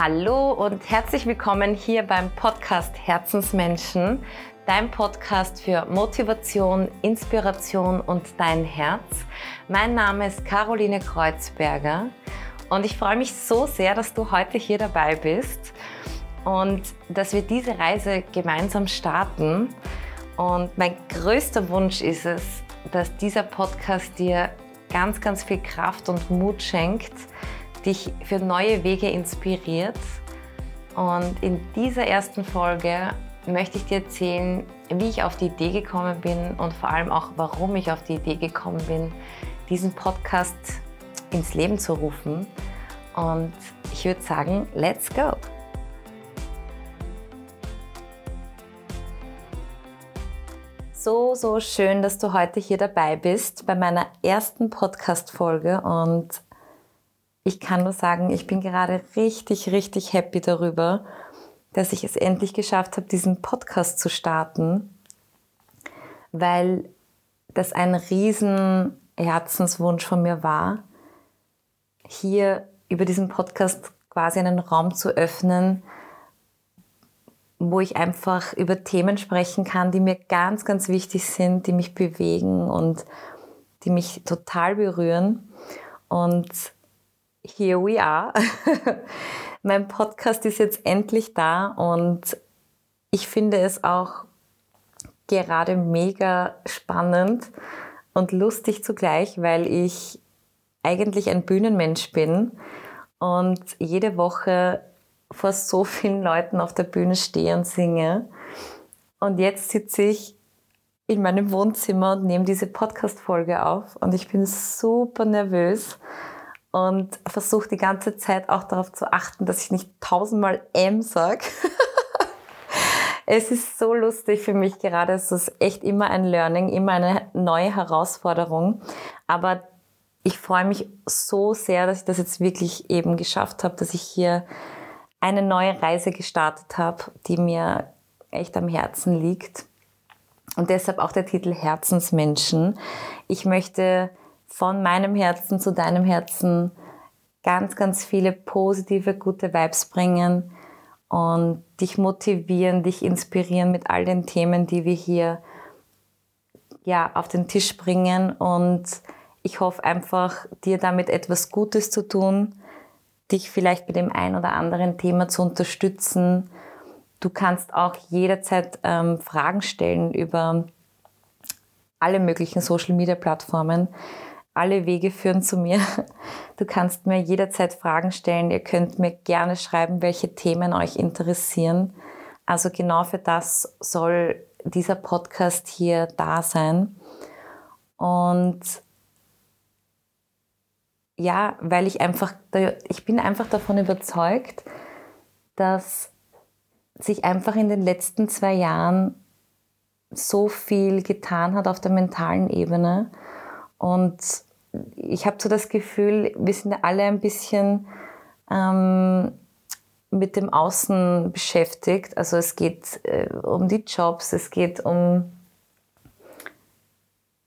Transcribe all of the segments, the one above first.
Hallo und herzlich willkommen hier beim Podcast Herzensmenschen, dein Podcast für Motivation, Inspiration und dein Herz. Mein Name ist Caroline Kreuzberger und ich freue mich so sehr, dass du heute hier dabei bist und dass wir diese Reise gemeinsam starten. Und mein größter Wunsch ist es, dass dieser Podcast dir ganz, ganz viel Kraft und Mut schenkt, dich für neue Wege inspiriert. Und in dieser ersten Folge möchte ich dir erzählen, wie ich auf die Idee gekommen bin und vor allem auch, warum ich auf die Idee gekommen bin, diesen Podcast ins Leben zu rufen. Und ich würde sagen, let's go! So, so schön, dass du heute hier dabei bist bei meiner ersten Podcast-Folge und ich kann nur sagen, ich bin gerade richtig, richtig happy darüber, dass ich es endlich geschafft habe, diesen Podcast zu starten, weil das ein riesen Herzenswunsch von mir war, hier über diesen Podcast quasi einen Raum zu öffnen, wo ich einfach über Themen sprechen kann, die mir ganz, ganz wichtig sind, die mich bewegen und die mich total berühren. Und here we are. mein Podcast ist jetzt endlich da und ich finde es auch gerade mega spannend und lustig zugleich, weil ich eigentlich ein Bühnenmensch bin und jede Woche vor so vielen Leuten auf der Bühne stehe und singe. Und jetzt sitze ich in meinem Wohnzimmer und nehme diese Podcast-Folge auf und ich bin super nervös und versuche die ganze Zeit auch darauf zu achten, dass ich nicht tausendmal M sage. es ist so lustig für mich gerade. Es ist echt immer ein Learning, immer eine neue Herausforderung. Aber ich freue mich so sehr, dass ich das jetzt wirklich eben geschafft habe, dass ich hier eine neue Reise gestartet habe, die mir echt am Herzen liegt. Und deshalb auch der Titel Herzensmenschen. Ich möchte von meinem Herzen zu deinem Herzen ganz, ganz viele positive, gute Vibes bringen und dich motivieren, dich inspirieren mit all den Themen, die wir hier ja, auf den Tisch bringen. Und ich hoffe einfach, dir damit etwas Gutes zu tun, dich vielleicht mit dem ein oder anderen Thema zu unterstützen. Du kannst auch jederzeit ähm, Fragen stellen über alle möglichen Social-Media-Plattformen. Alle Wege führen zu mir. Du kannst mir jederzeit Fragen stellen. Ihr könnt mir gerne schreiben, welche Themen euch interessieren. Also genau für das soll dieser Podcast hier da sein. Und ja, weil ich einfach, ich bin einfach davon überzeugt, dass sich einfach in den letzten zwei Jahren so viel getan hat auf der mentalen Ebene. Und ich habe so das Gefühl, wir sind alle ein bisschen ähm, mit dem Außen beschäftigt. Also es geht äh, um die Jobs, es geht um,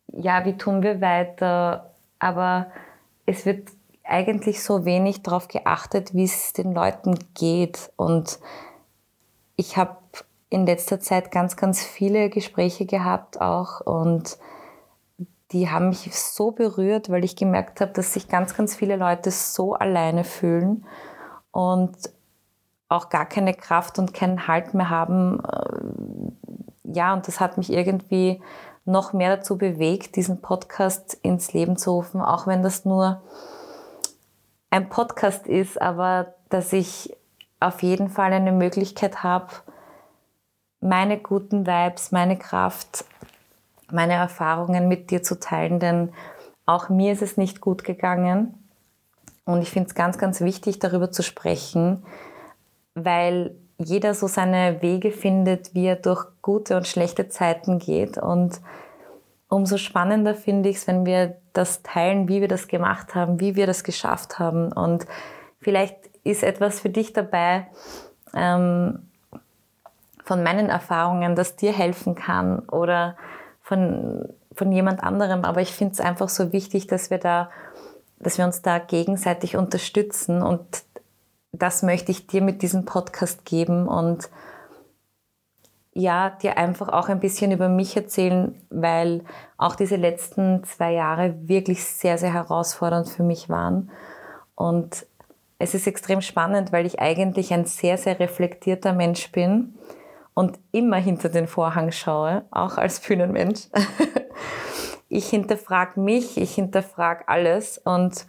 ja, wie tun wir weiter, aber es wird eigentlich so wenig darauf geachtet, wie es den Leuten geht. Und ich habe in letzter Zeit ganz, ganz viele Gespräche gehabt auch und die haben mich so berührt, weil ich gemerkt habe, dass sich ganz, ganz viele Leute so alleine fühlen und auch gar keine Kraft und keinen Halt mehr haben. Äh, ja, und das hat mich irgendwie noch mehr dazu bewegt, diesen Podcast ins Leben zu rufen, auch wenn das nur ein Podcast ist, aber dass ich auf jeden Fall eine Möglichkeit habe, meine guten Vibes, meine Kraft meine Erfahrungen mit dir zu teilen, denn auch mir ist es nicht gut gegangen. Und ich finde es ganz, ganz wichtig, darüber zu sprechen, weil jeder so seine Wege findet, wie er durch gute und schlechte Zeiten geht. Und umso spannender finde ich es, wenn wir das teilen, wie wir das gemacht haben, wie wir das geschafft haben. Und vielleicht ist etwas für dich dabei ähm, von meinen Erfahrungen, das dir helfen kann oder von, von jemand anderem, aber ich finde es einfach so wichtig, dass wir da, dass wir uns da gegenseitig unterstützen. Und das möchte ich dir mit diesem Podcast geben und ja, dir einfach auch ein bisschen über mich erzählen, weil auch diese letzten zwei Jahre wirklich sehr, sehr herausfordernd für mich waren. Und es ist extrem spannend, weil ich eigentlich ein sehr, sehr reflektierter Mensch bin und immer hinter den Vorhang schaue, auch als Bühnenmensch. ich hinterfrage mich, ich hinterfrage alles und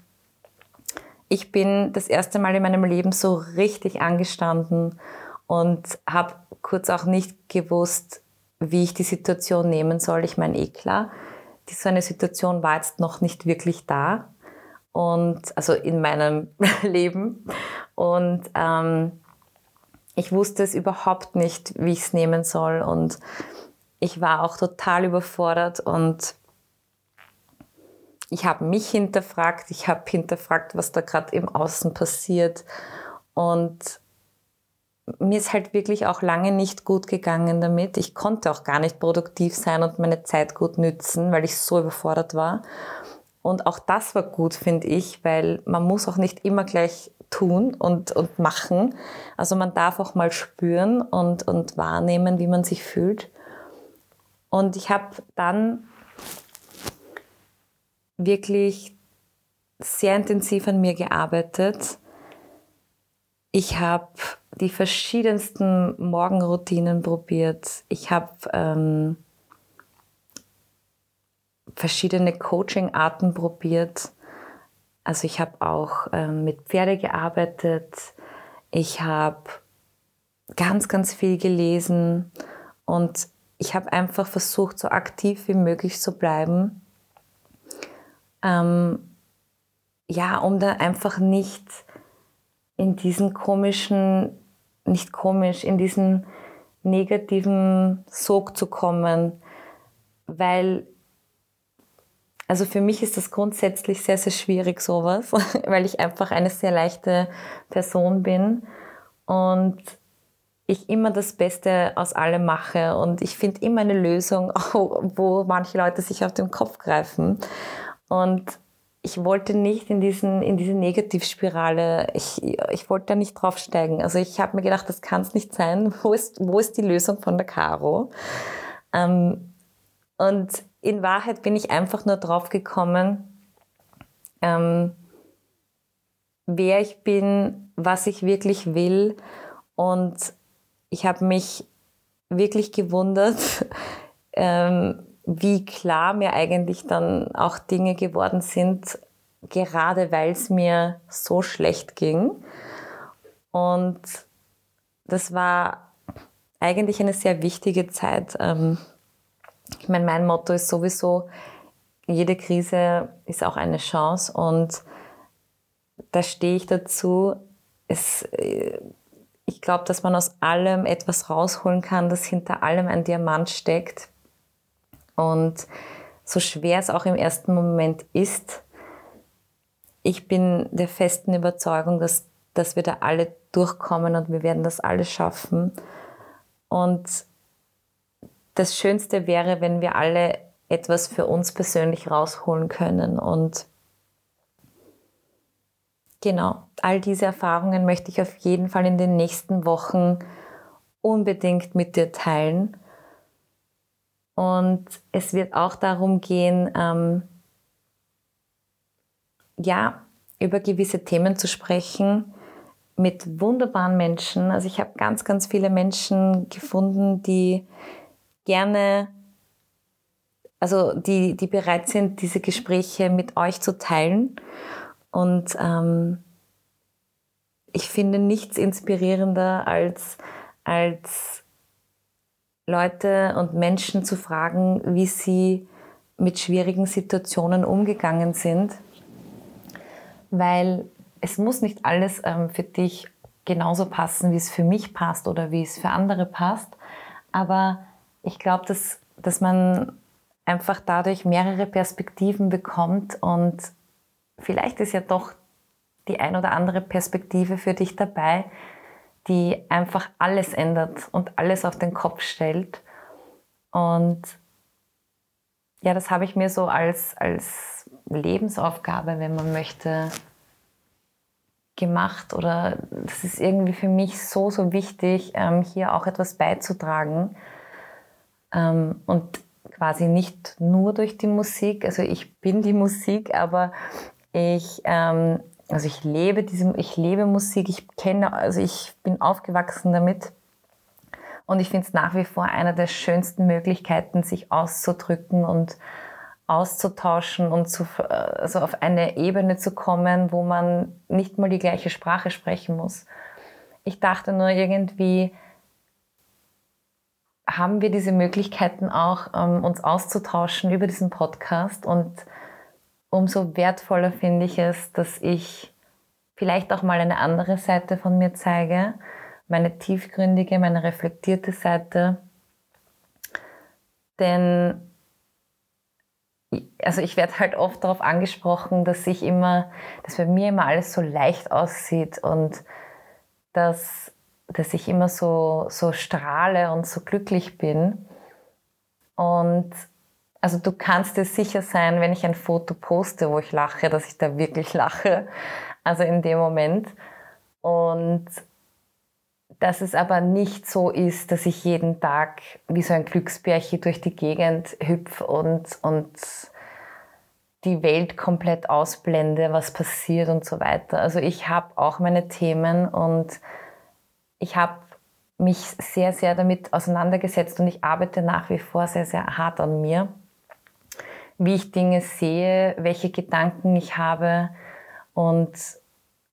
ich bin das erste Mal in meinem Leben so richtig angestanden und habe kurz auch nicht gewusst, wie ich die Situation nehmen soll. Ich meine, eh klar, die, so eine Situation war jetzt noch nicht wirklich da und also in meinem Leben und ähm, ich wusste es überhaupt nicht, wie ich es nehmen soll und ich war auch total überfordert und ich habe mich hinterfragt, ich habe hinterfragt, was da gerade im Außen passiert und mir ist halt wirklich auch lange nicht gut gegangen damit. Ich konnte auch gar nicht produktiv sein und meine Zeit gut nützen, weil ich so überfordert war. Und auch das war gut, finde ich, weil man muss auch nicht immer gleich tun und, und machen. Also man darf auch mal spüren und, und wahrnehmen, wie man sich fühlt. Und ich habe dann wirklich sehr intensiv an mir gearbeitet. Ich habe die verschiedensten Morgenroutinen probiert. Ich habe ähm, verschiedene Coaching-Arten probiert. Also ich habe auch ähm, mit Pferde gearbeitet. Ich habe ganz, ganz viel gelesen und ich habe einfach versucht, so aktiv wie möglich zu bleiben. Ähm, ja, um da einfach nicht in diesen komischen nicht komisch, in diesen negativen Sog zu kommen, weil also für mich ist das grundsätzlich sehr, sehr schwierig, sowas, weil ich einfach eine sehr leichte Person bin und ich immer das Beste aus allem mache und ich finde immer eine Lösung, wo manche Leute sich auf den Kopf greifen. Und ich wollte nicht in, diesen, in diese Negativspirale, ich, ich wollte da nicht draufsteigen. Also ich habe mir gedacht, das kann es nicht sein. Wo ist, wo ist die Lösung von der Caro? Ähm, und in Wahrheit bin ich einfach nur drauf gekommen, ähm, wer ich bin, was ich wirklich will. Und ich habe mich wirklich gewundert, ähm, wie klar mir eigentlich dann auch Dinge geworden sind, gerade weil es mir so schlecht ging. Und das war eigentlich eine sehr wichtige Zeit. Ähm, ich meine, mein Motto ist sowieso, jede Krise ist auch eine Chance und da stehe ich dazu. Es, äh, ich glaube, dass man aus allem etwas rausholen kann, dass hinter allem ein Diamant steckt. Und so schwer es auch im ersten Moment ist, ich bin der festen Überzeugung, dass, dass wir da alle durchkommen und wir werden das alles schaffen. Und das Schönste wäre, wenn wir alle etwas für uns persönlich rausholen können. Und genau, all diese Erfahrungen möchte ich auf jeden Fall in den nächsten Wochen unbedingt mit dir teilen. Und es wird auch darum gehen, ähm, ja, über gewisse Themen zu sprechen mit wunderbaren Menschen. Also ich habe ganz, ganz viele Menschen gefunden, die gerne, also die, die bereit sind, diese Gespräche mit euch zu teilen. Und ähm, ich finde nichts inspirierender als, als Leute und Menschen zu fragen, wie sie mit schwierigen Situationen umgegangen sind, weil es muss nicht alles ähm, für dich genauso passen, wie es für mich passt oder wie es für andere passt, aber ich glaube, dass, dass man einfach dadurch mehrere Perspektiven bekommt und vielleicht ist ja doch die ein oder andere Perspektive für dich dabei, die einfach alles ändert und alles auf den Kopf stellt. Und ja, das habe ich mir so als, als Lebensaufgabe, wenn man möchte, gemacht oder das ist irgendwie für mich so, so wichtig, ähm, hier auch etwas beizutragen. Ähm, und quasi nicht nur durch die Musik, also ich bin die Musik, aber ich, ähm, also ich lebe diese, ich lebe Musik, ich kenne, also ich bin aufgewachsen damit. Und ich finde es nach wie vor eine der schönsten Möglichkeiten, sich auszudrücken und auszutauschen und zu, also auf eine Ebene zu kommen, wo man nicht mal die gleiche Sprache sprechen muss. Ich dachte nur irgendwie, haben wir diese Möglichkeiten auch, ähm, uns auszutauschen über diesen Podcast. Und umso wertvoller finde ich es, dass ich vielleicht auch mal eine andere Seite von mir zeige, meine tiefgründige, meine reflektierte Seite. Denn also ich werde halt oft darauf angesprochen, dass ich immer, dass bei mir immer alles so leicht aussieht und dass dass ich immer so, so strahle und so glücklich bin. Und also du kannst dir sicher sein, wenn ich ein Foto poste, wo ich lache, dass ich da wirklich lache. Also in dem Moment. Und dass es aber nicht so ist, dass ich jeden Tag wie so ein Glücksbärchen durch die Gegend hüpfe und, und die Welt komplett ausblende, was passiert und so weiter. Also ich habe auch meine Themen und ich habe mich sehr, sehr damit auseinandergesetzt und ich arbeite nach wie vor sehr, sehr hart an mir, wie ich Dinge sehe, welche Gedanken ich habe und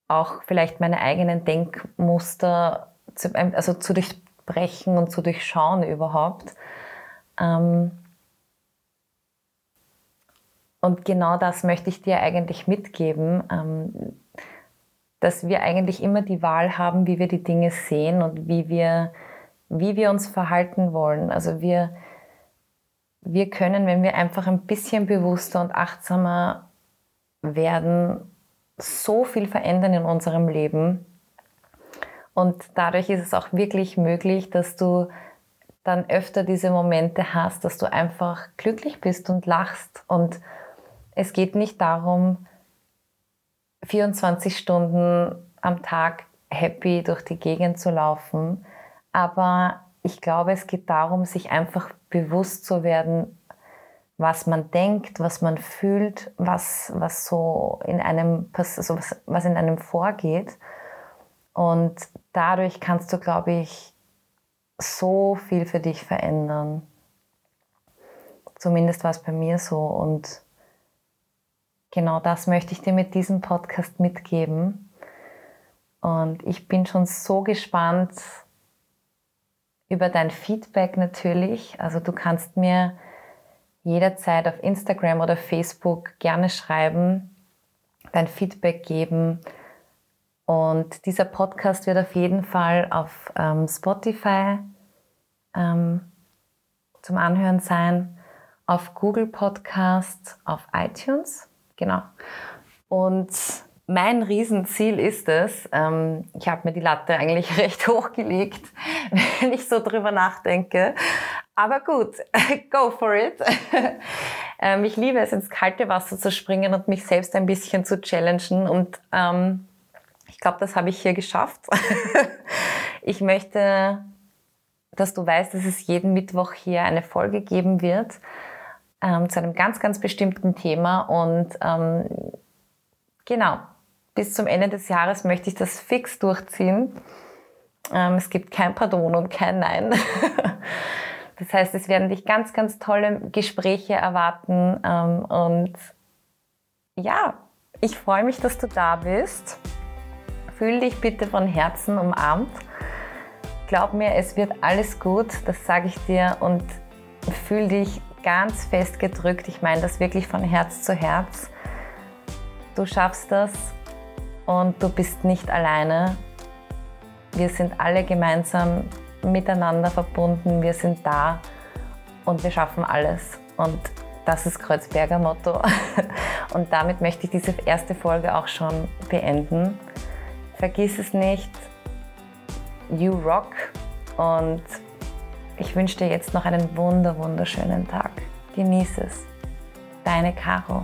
auch vielleicht meine eigenen Denkmuster zu, also zu durchbrechen und zu durchschauen überhaupt. Ähm, und genau das möchte ich dir eigentlich mitgeben. Dass wir eigentlich immer die Wahl haben, wie wir die Dinge sehen und wie wir, wie wir uns verhalten wollen. Also wir, wir können, wenn wir einfach ein bisschen bewusster und achtsamer werden, so viel verändern in unserem Leben. Und dadurch ist es auch wirklich möglich, dass du dann öfter diese Momente hast, dass du einfach glücklich bist und lachst. Und es geht nicht darum, 24 Stunden am Tag happy durch die Gegend zu laufen. Aber ich glaube, es geht darum, sich einfach bewusst zu werden, was man denkt, was man fühlt, was, was so in einem, also was, was in einem vorgeht. Und dadurch kannst du, glaube ich, so viel für dich verändern. Zumindest war es bei mir so. Und genau das möchte ich dir mit diesem Podcast mitgeben. Und ich bin schon so gespannt über dein Feedback natürlich. Also du kannst mir jederzeit auf Instagram oder Facebook gerne schreiben, dein Feedback geben. Und dieser Podcast wird auf jeden Fall auf ähm, Spotify ähm, zum Anhören sein, auf Google Podcast, auf iTunes Genau. Und mein Riesenziel ist es, ähm, ich habe mir die Latte eigentlich recht hochgelegt, wenn ich so drüber nachdenke. Aber gut, go for it. ähm, ich liebe es, ins kalte Wasser zu springen und mich selbst ein bisschen zu challengen. Und ähm, ich glaube, das habe ich hier geschafft. ich möchte, dass du weißt, dass es jeden Mittwoch hier eine Folge geben wird ähm, zu einem ganz, ganz bestimmten Thema. Und ähm, genau, bis zum Ende des Jahres möchte ich das fix durchziehen. Ähm, es gibt kein Pardon und kein Nein. das heißt, es werden dich ganz, ganz tolle Gespräche erwarten. Ähm, und ja, ich freue mich, dass du da bist. Fühl dich bitte von Herzen umarmt. Glaub mir, es wird alles gut, das sage ich dir. Und fühl dich ganz fest gedrückt. Ich meine das wirklich von Herz zu Herz. Du schaffst das und du bist nicht alleine. Wir sind alle gemeinsam miteinander verbunden. Wir sind da und wir schaffen alles. Und das ist Kreuzberger Motto. Und damit möchte ich diese erste Folge auch schon beenden. Vergiss es nicht. You rock und ich wünsche dir jetzt noch einen wunder, wunderschönen Tag. Genieße es. Deine Caro.